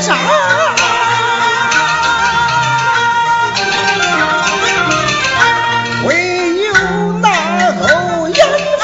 杀唯有那欧阳锋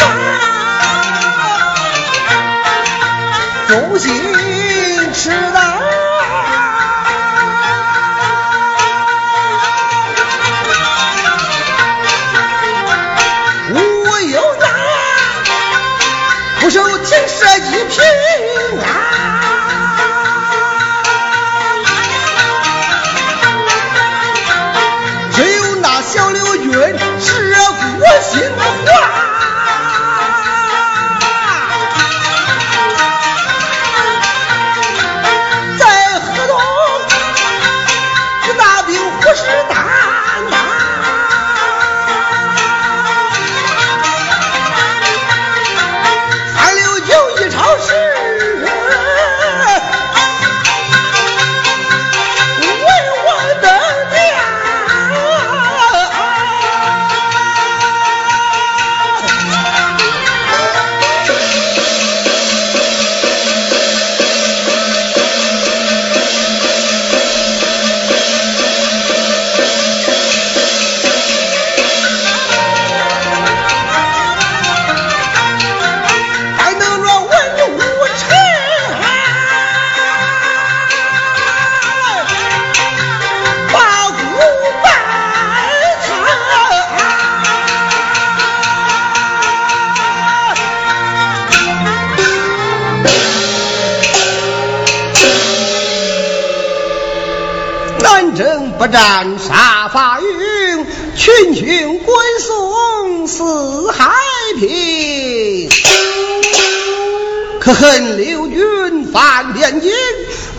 恨刘军犯边境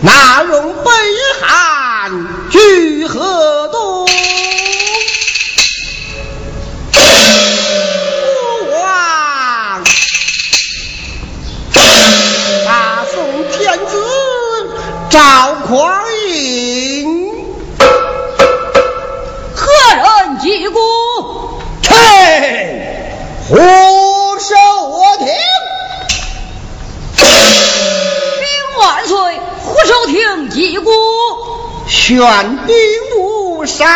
哪容北汉居河东大宋天子全兵无伤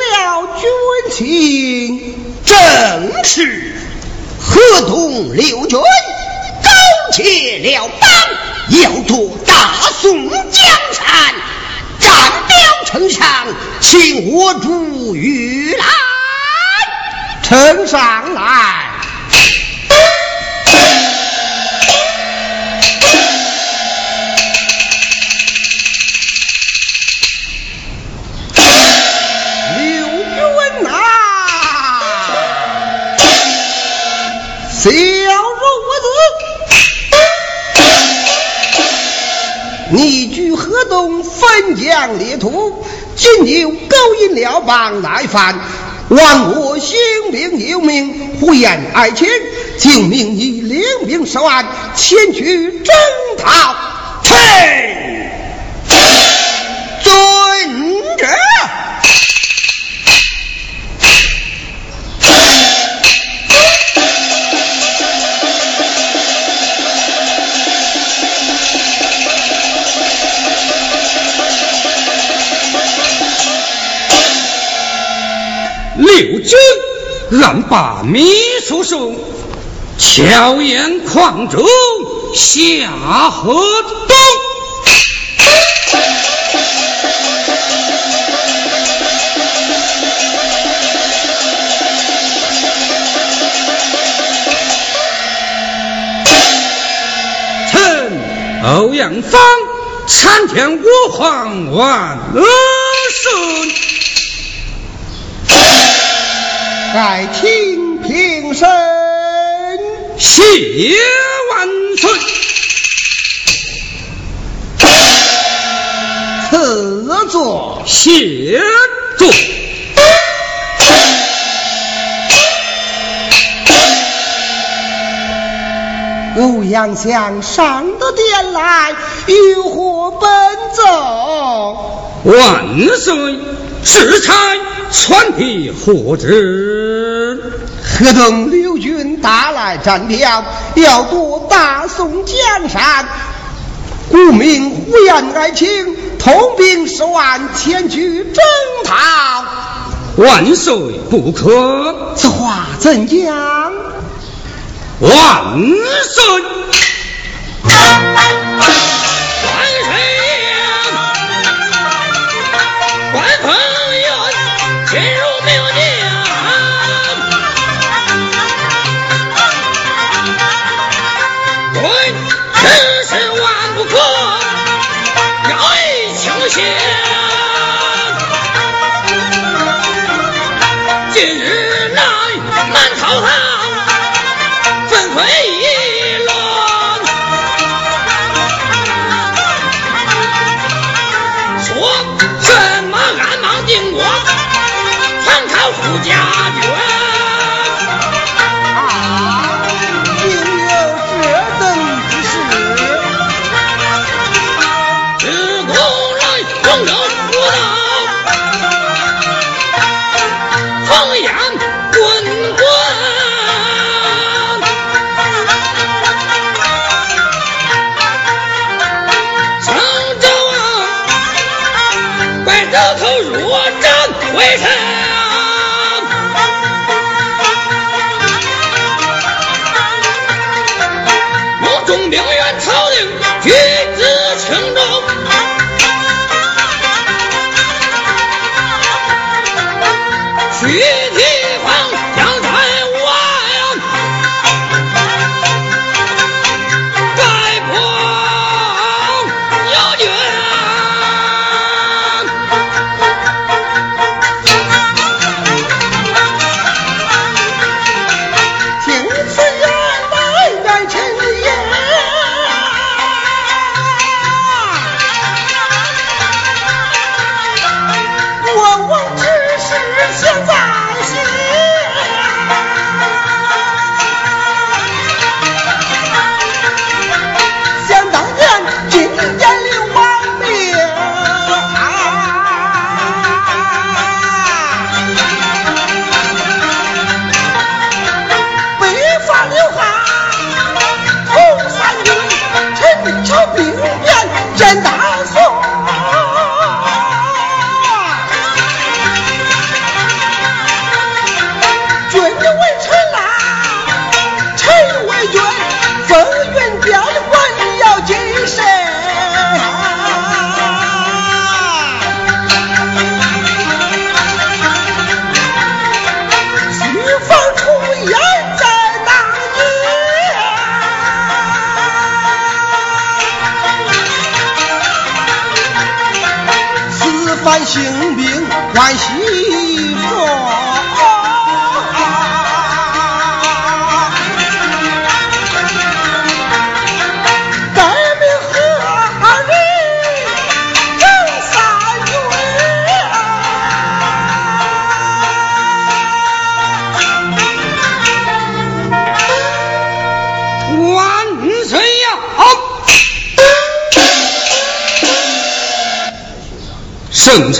了军情，正是河东六军勾结了邦，要夺大宋江山，斩标丞相，请我主御来，呈上来。小如子，你居河东汾江列土，今有勾引辽邦来犯，亡我兴兵有命，胡言爱情，就命你领兵十万，前去征讨。嘿，遵旨。六军让把秘书手，巧言诳众下河东。臣欧阳芳参见我皇万岁。爱听平身，谢万岁。此座，谢座。欧阳相上得殿来，有何奔走？万岁，是才传递何旨？何等六军打来战表，要夺大宋江山。故命呼延爱卿，统兵十万前去征讨。万岁不可。此话怎样？万岁。我只是现在。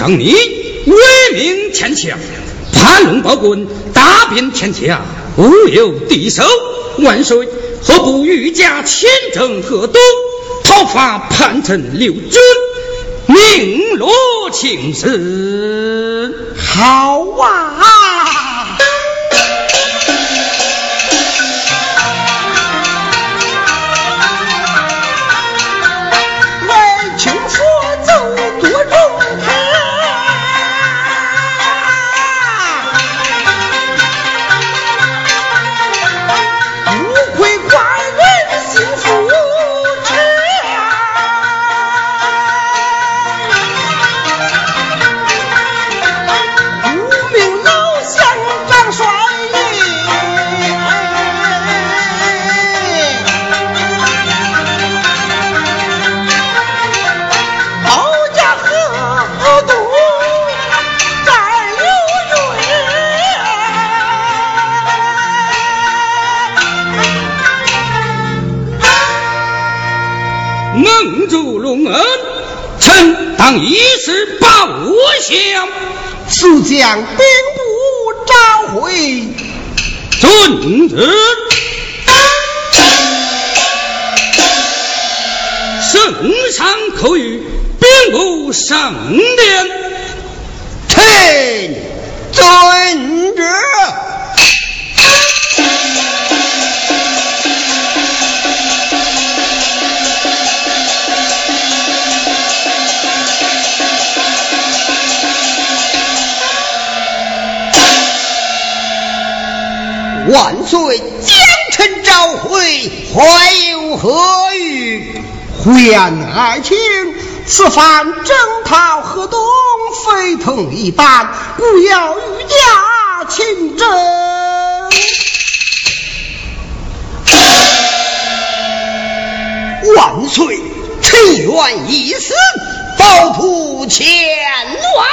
让你威名天下，盘龙宝棍，打遍天下，无有敌手。万岁，何不御驾亲征河东，讨伐叛臣刘军，名落青史？好啊！当一时报效，速将兵部召回。遵旨。圣上口谕兵部上殿，臣遵旨。万岁，将臣召回，还有何语？胡言爱卿，此番征讨河东，非同一般，故要御驾亲征。万岁，臣愿一死，保护千万。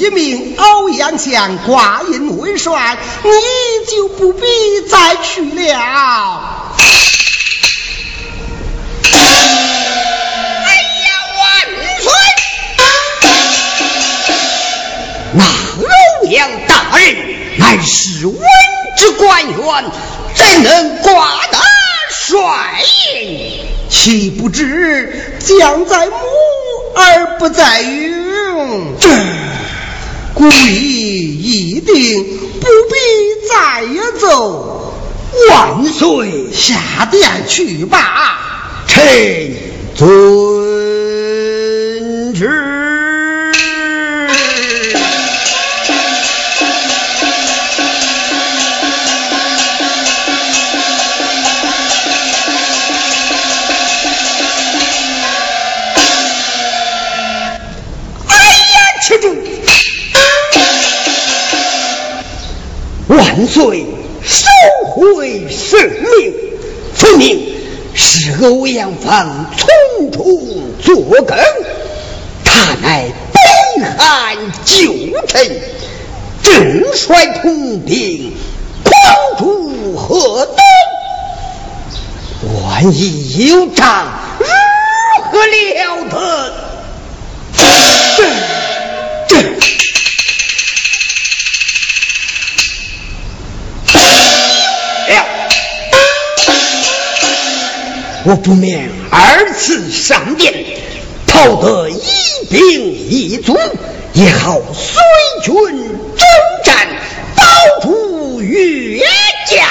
一命欧阳相挂印为帅，你就不必再去了。哎呀，万岁！那欧阳大人乃是文职官员，怎能挂得帅印？岂不知将在母而不在允？这。故意一定不必再奏，万岁下殿去吧，臣遵旨。万岁，收回圣命，分明是欧阳锋从中作梗。他乃北汉旧臣，正率统兵狂逐河东，万一有诈，如何了得？我不免二次上殿，讨得一兵一卒，也好随军征战，保住岳家，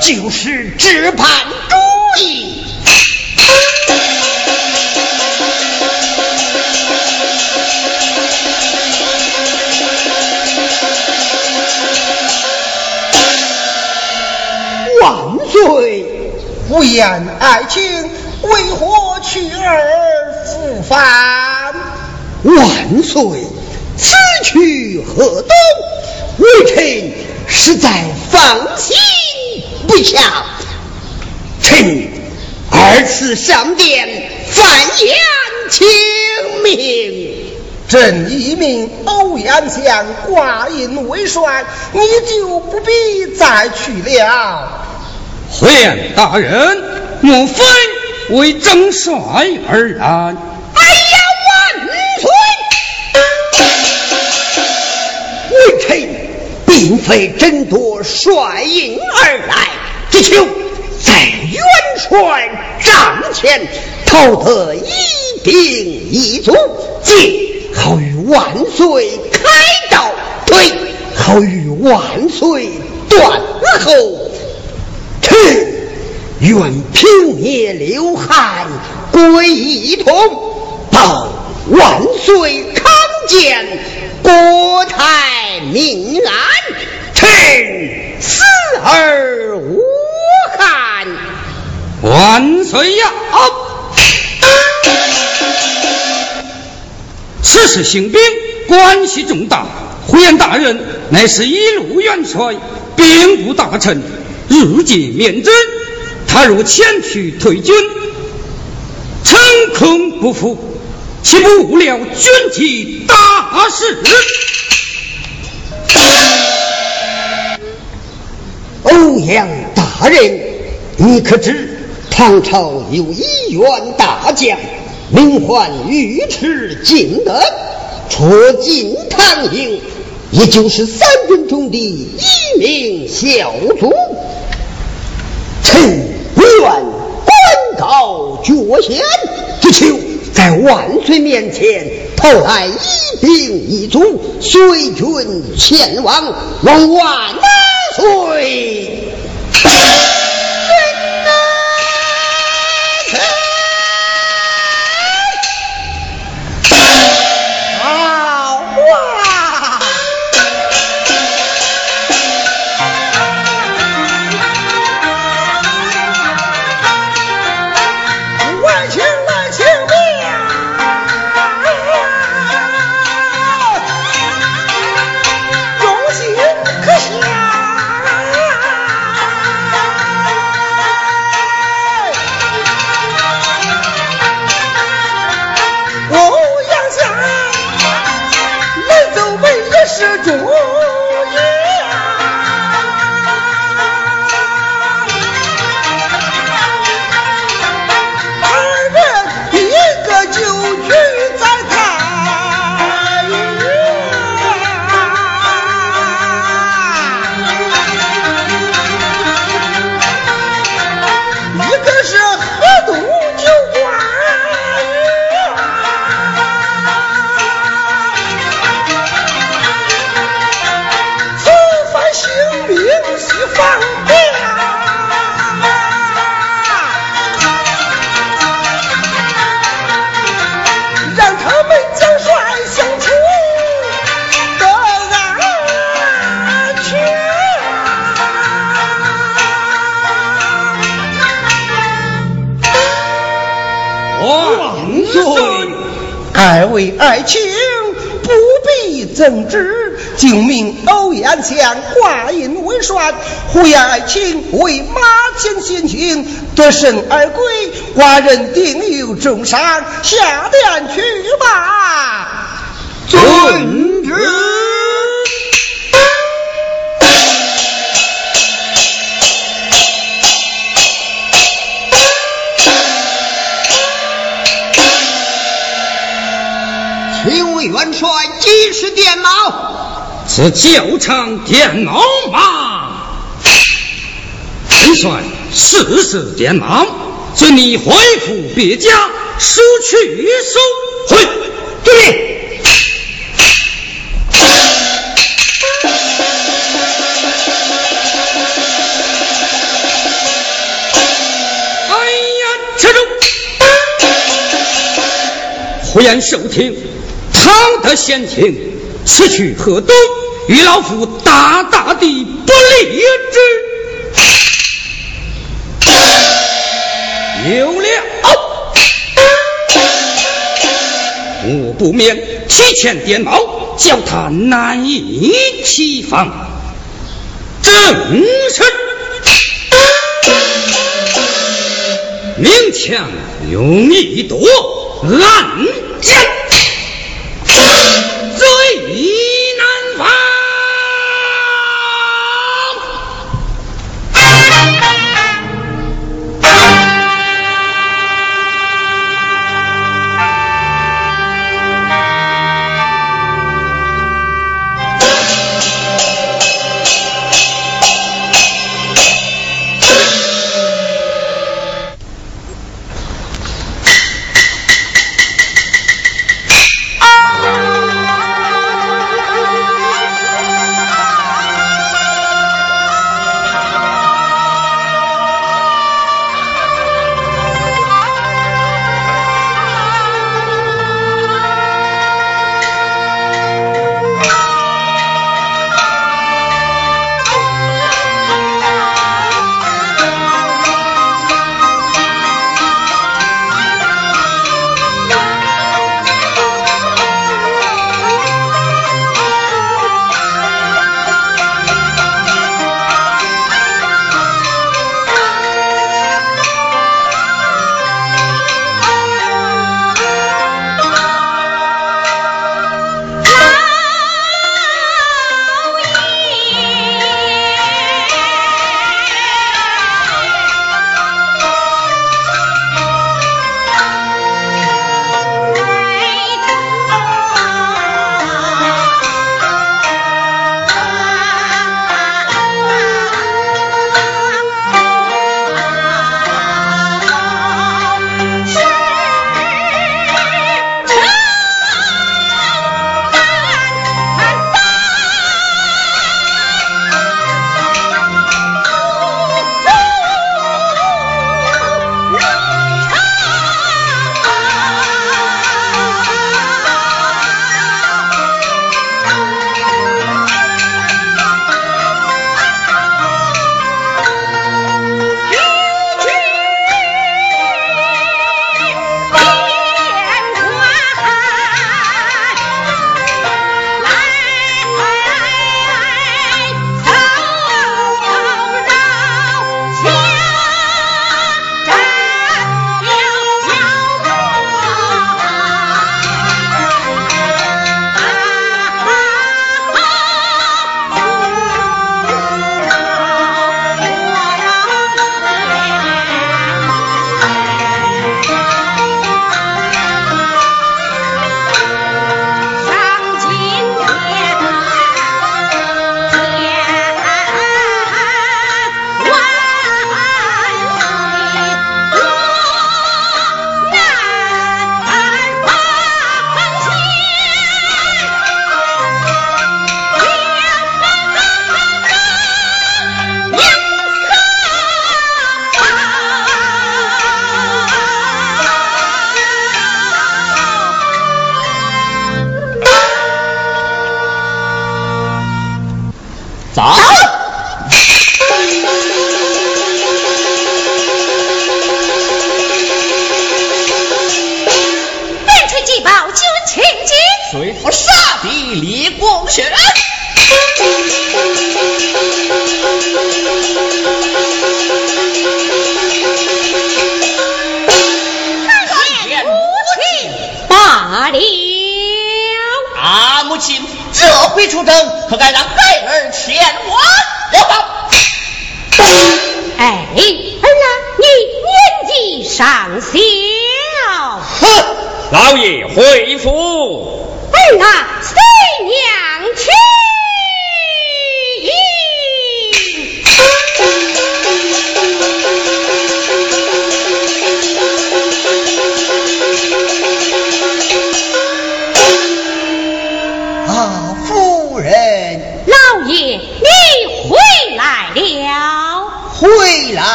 就是只盼主意。万岁！无言爱卿，为何去而复返？万岁，此去何东？微臣实在放心不下。臣二次上殿犯言请命。朕一命欧阳相挂印为帅，你就不必再去了。回大人，莫非为征帅而来？哎呀，万岁！微臣并非争夺帅印而来，只求在元帅帐前讨得一兵一卒，借。好与万岁开道，对，好与万岁断后。臣愿平灭刘汉，归一统，报万岁康健，国泰民安。臣死而无憾。万岁呀！此事兴兵，关系重大。胡延大人乃是一路元帅，兵部大臣，日进面诊。他若前去退军，诚恐不服，岂不误了军机大事？欧阳大人，你可知唐朝有一员大将？名唤尉迟敬德，出进唐营，也就是三军中的一名小卒。臣不愿官高爵显，只求在万岁面前投来一兵一卒，随军前往，望万岁。怎知救，命欧阳相挂印为帅。胡言爱卿为马前先行，得胜而归，寡人定有重赏，下殿去吧。遵是教场电脑吗？元帅事事电毛，准你回复别家，收去收回。对。哎呀，站住！胡言受听。唐的闲情，此去河东，与老夫大大的不利之。有了，我不免提前点卯，叫他难以欺防。正是，明枪容易躲，暗箭。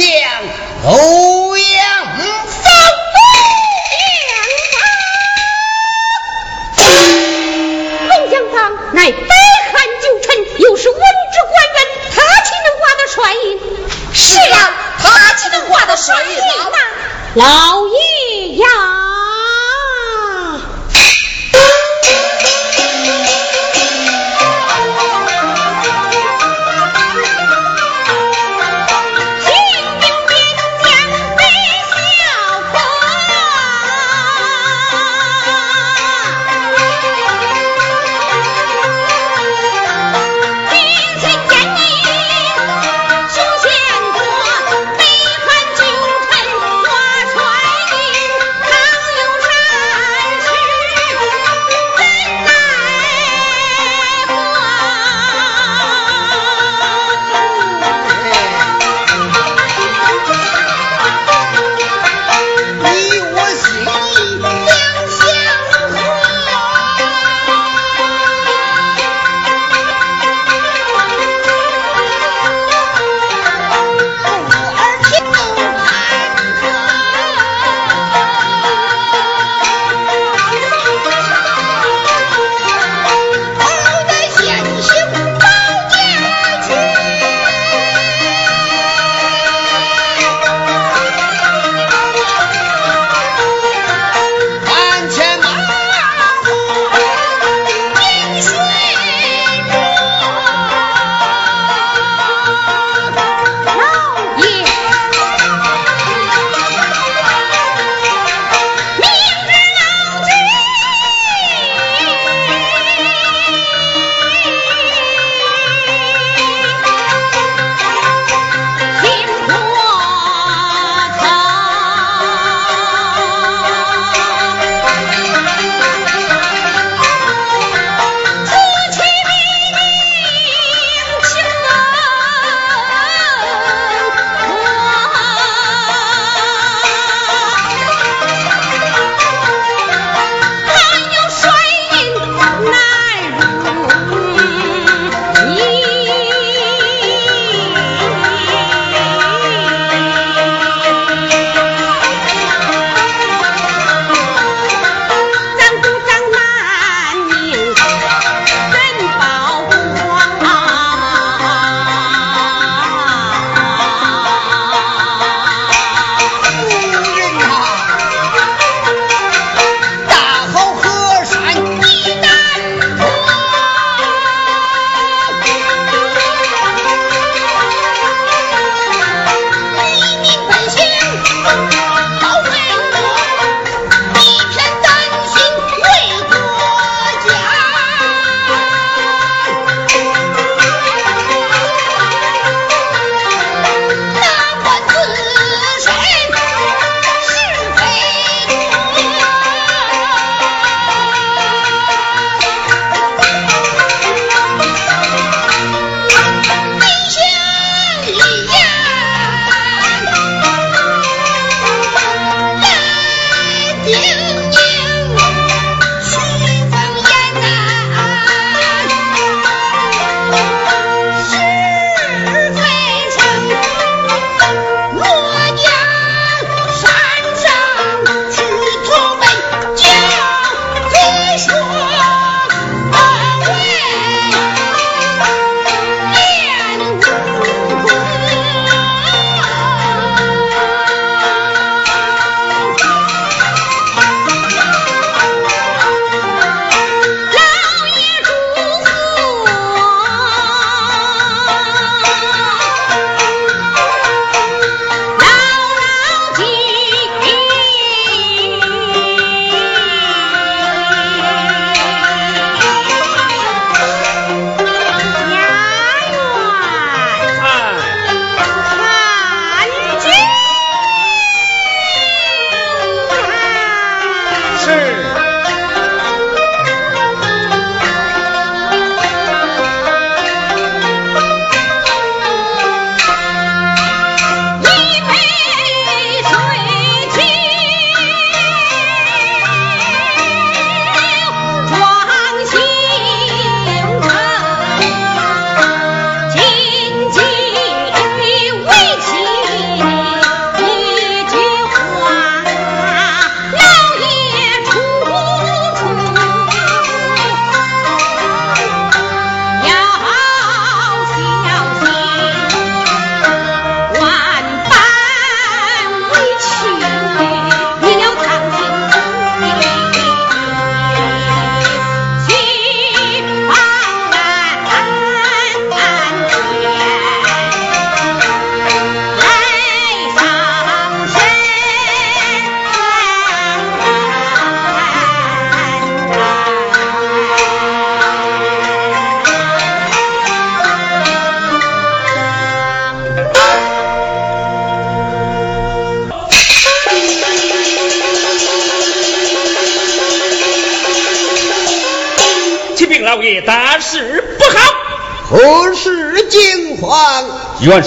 将欧阳锋两方。欧阳锋乃北汉旧臣，又是文职官员，他岂能挂得帅印？是啊，他岂能挂得帅印呢？老。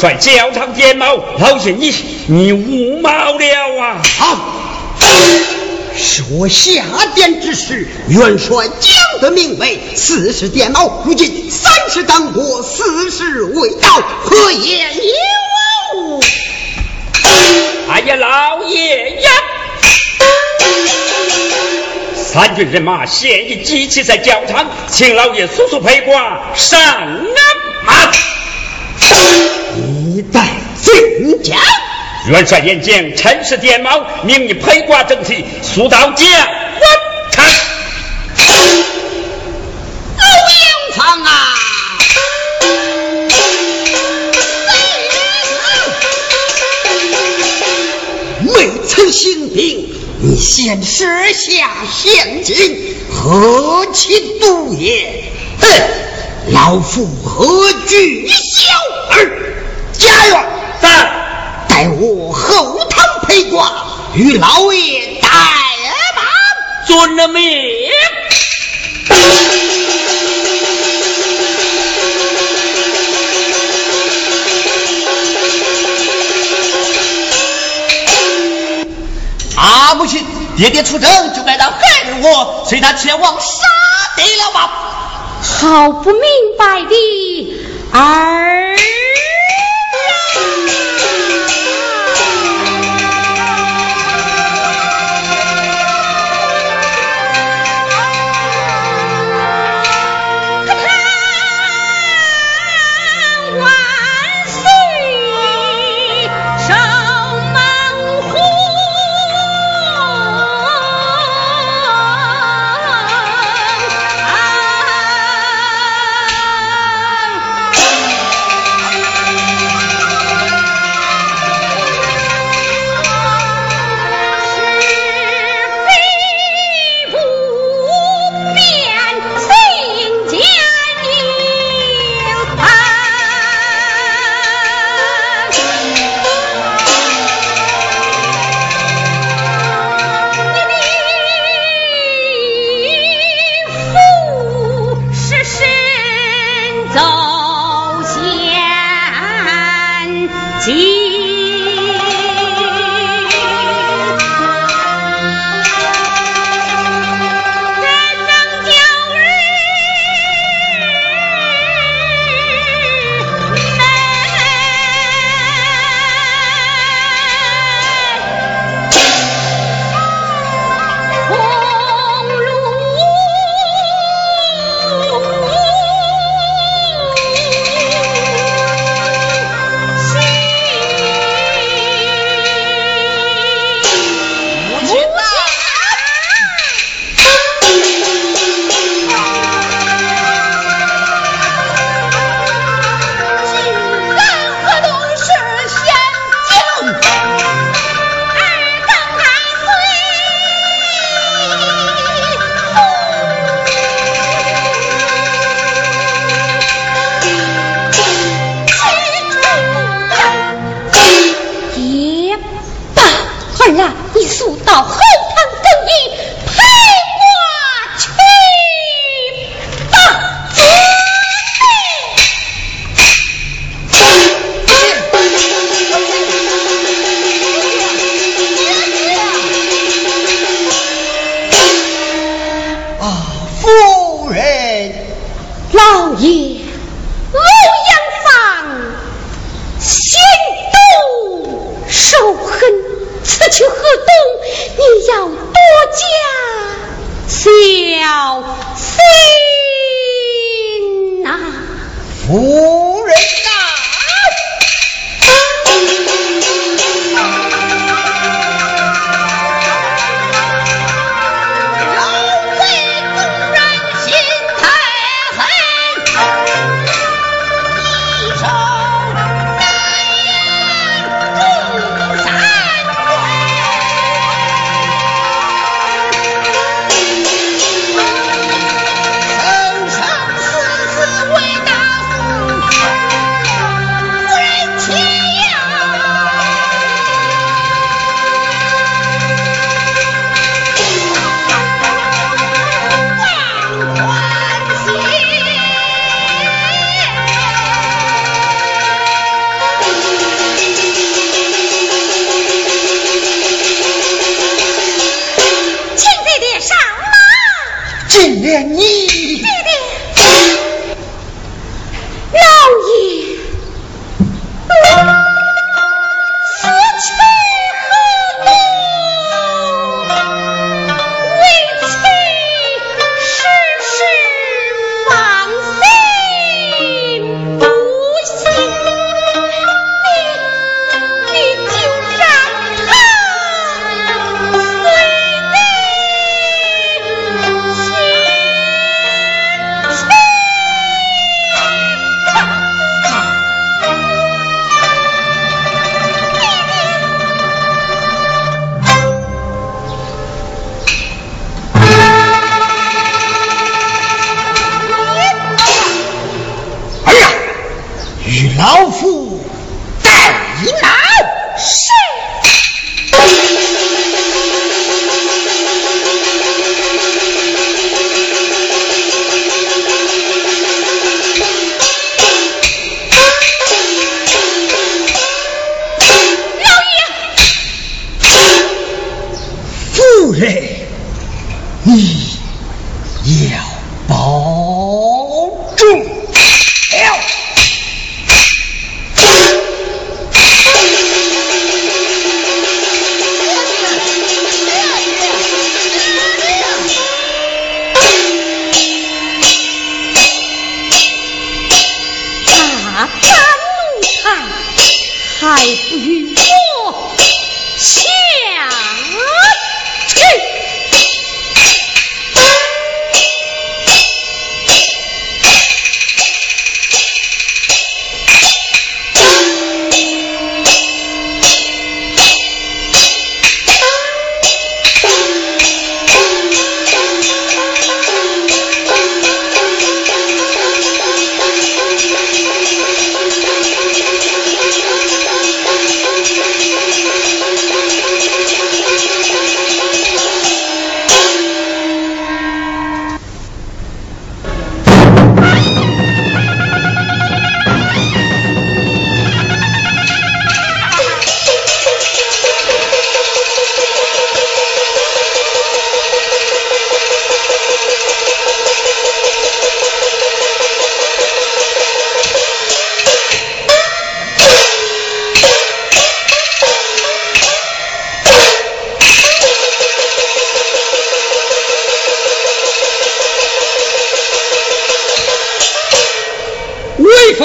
帅教场点卯，老爷你你误谋了啊！好，是我下殿之时。元帅讲的明白四十点卯，如今三十当过，四十未到，何言有？哎呀，老爷呀！三军人马现已集齐在教场，请老爷速速陪挂上马。一代军将，元帅眼见陈氏点卯，命你披挂整齐，速到将官场。欧阳芳啊！未曾行兵，你先设下陷阱，何其毒也！哼，老夫何惧小儿？家园在，待我后堂陪挂，与老爷带马。遵了命。啊，母亲，爹爹出征就该让孩儿我随他前往杀敌了吧？好不明白的儿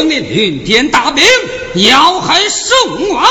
云天大兵要害宋王，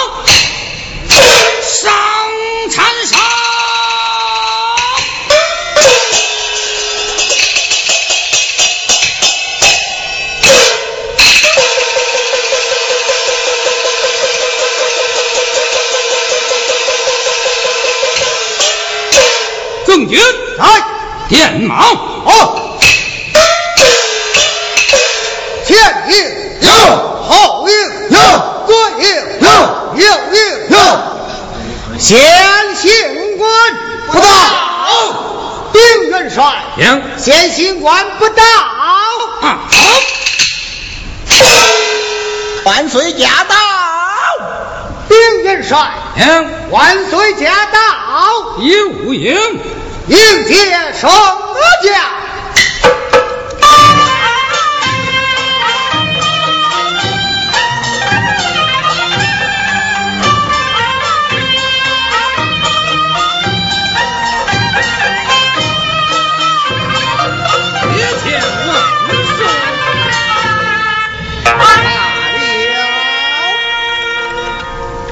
行，先行官不到。啊，万岁驾到，丁元帅。行，万岁驾到，有应迎接圣驾。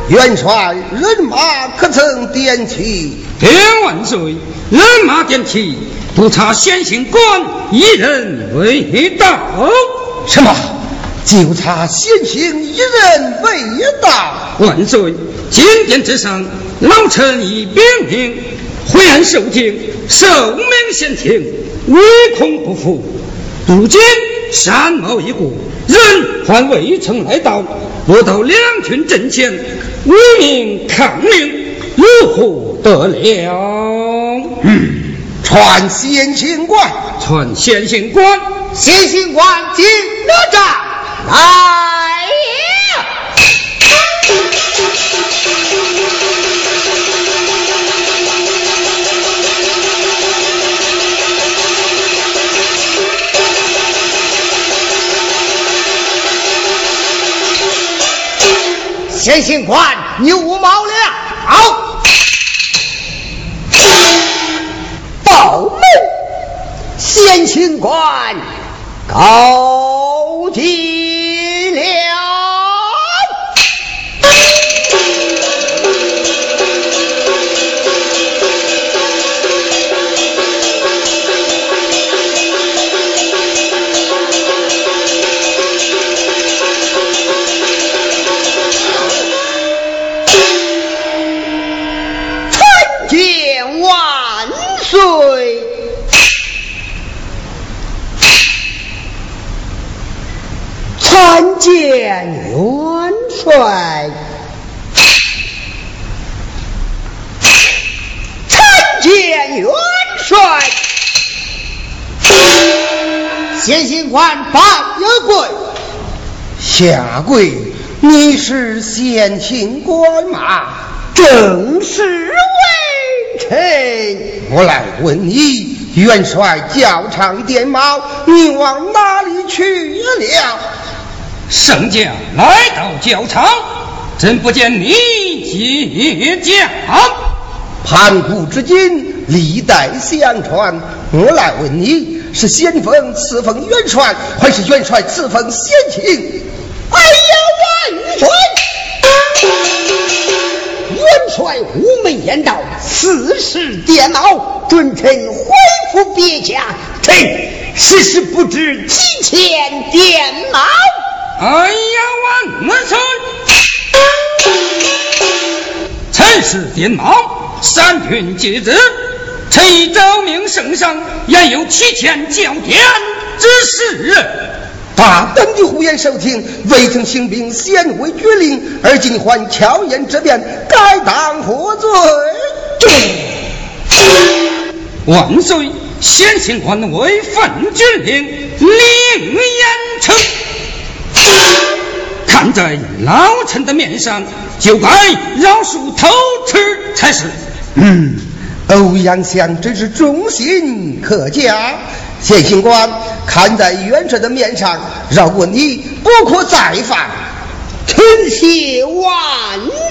元帅，人马可曾点齐？天万岁，人马点齐，不差先行官一人未到。什么？就差先行一人未到？万岁，金殿之上，老臣已禀明，回案受听，受命先听，唯恐不服。如今山毛一股，人还未曾来到。不到两军阵前，无名抗命，如何得了？嗯，传先行官，传先行官，先行官进哪吒来？先行官牛毛了，报门，先行官告急见元帅，参见元帅，先行官拜有跪，下跪。你是先行官吗？正是为臣。我来问你，元帅教场点卯，你往哪里去了？圣将来到教场，怎不见你接驾？盘古至今，历代相传。我来问你，是先锋赐封元帅，还是元帅赐封先秦？哎呀，万岁！元帅午门言道，此时电脑准臣恢复别驾，臣时时不知几千电脑。哎呀，万岁！臣是电毛，三军皆知，臣已昭明圣上，言有提前交电之事。大胆的胡言收听，未曾行兵，先未决令，而今还巧言之辩，该当何罪？万岁！先行官为犯军令，令严惩。看在老臣的面上，就该饶恕偷吃才是。嗯，欧阳相真是忠心可嘉。先行官，看在元帅的面上，饶过你，不可再犯。臣谢万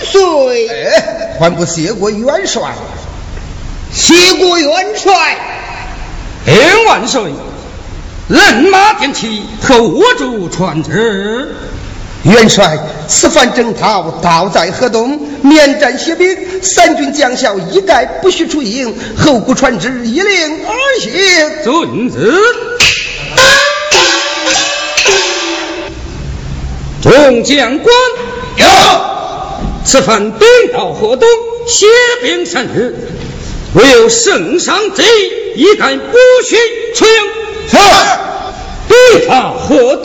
岁。哎，还不谢过元帅？谢过元帅。哎，万岁。人马电骑可握住船只？元帅，此番征讨道在河东，面战歇兵，三军将校一概不许出营，后顾传旨，一令而行。遵旨。众将官有，此番兵到河东，歇兵三日，唯有圣上旨意，一概不许出营。是。兵到河东。